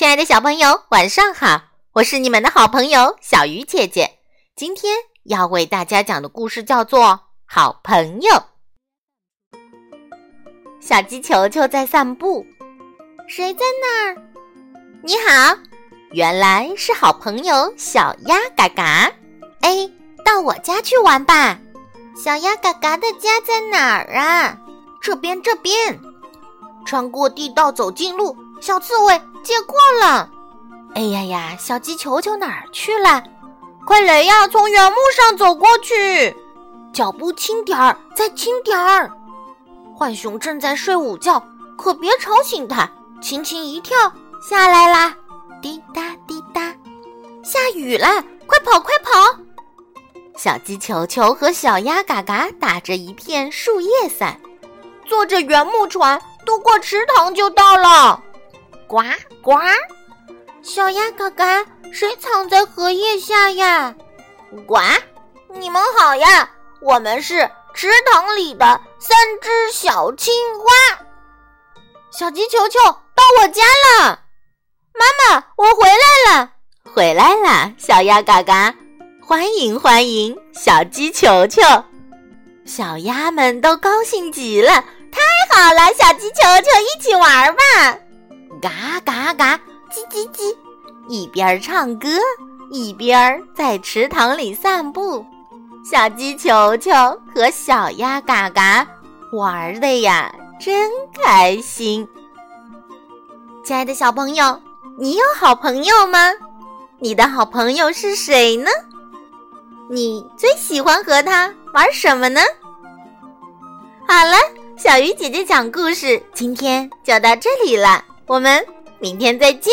亲爱的小朋友，晚上好！我是你们的好朋友小鱼姐姐。今天要为大家讲的故事叫做《好朋友》。小鸡球球在散步，谁在那儿？你好，原来是好朋友小鸭嘎嘎。哎，到我家去玩吧。小鸭嘎嘎的家在哪儿啊？这边，这边。穿过地道走近路，小刺猬借过了。哎呀呀，小鸡球球哪儿去了？快来呀，从原木上走过去，脚步轻点儿，再轻点儿。浣熊正在睡午觉，可别吵醒它。轻轻一跳，下来啦！滴答滴答，下雨啦，快跑快跑！小鸡球球和小鸭嘎嘎打着一片树叶伞，坐着原木船。渡过池塘就到了，呱呱！小鸭嘎嘎，谁藏在荷叶下呀？呱！你们好呀，我们是池塘里的三只小青蛙。小鸡球球到我家了，妈妈，我回来了，回来了！小鸭嘎嘎，欢迎欢迎！小鸡球球，小鸭们都高兴极了。太好了，小鸡球球，一起玩吧！嘎嘎嘎，叽叽叽，一边唱歌一边在池塘里散步。小鸡球球和小鸭嘎嘎玩的呀，真开心。亲爱的小朋友，你有好朋友吗？你的好朋友是谁呢？你最喜欢和他玩什么呢？好了。小鱼姐姐讲故事，今天就到这里了，我们明天再见。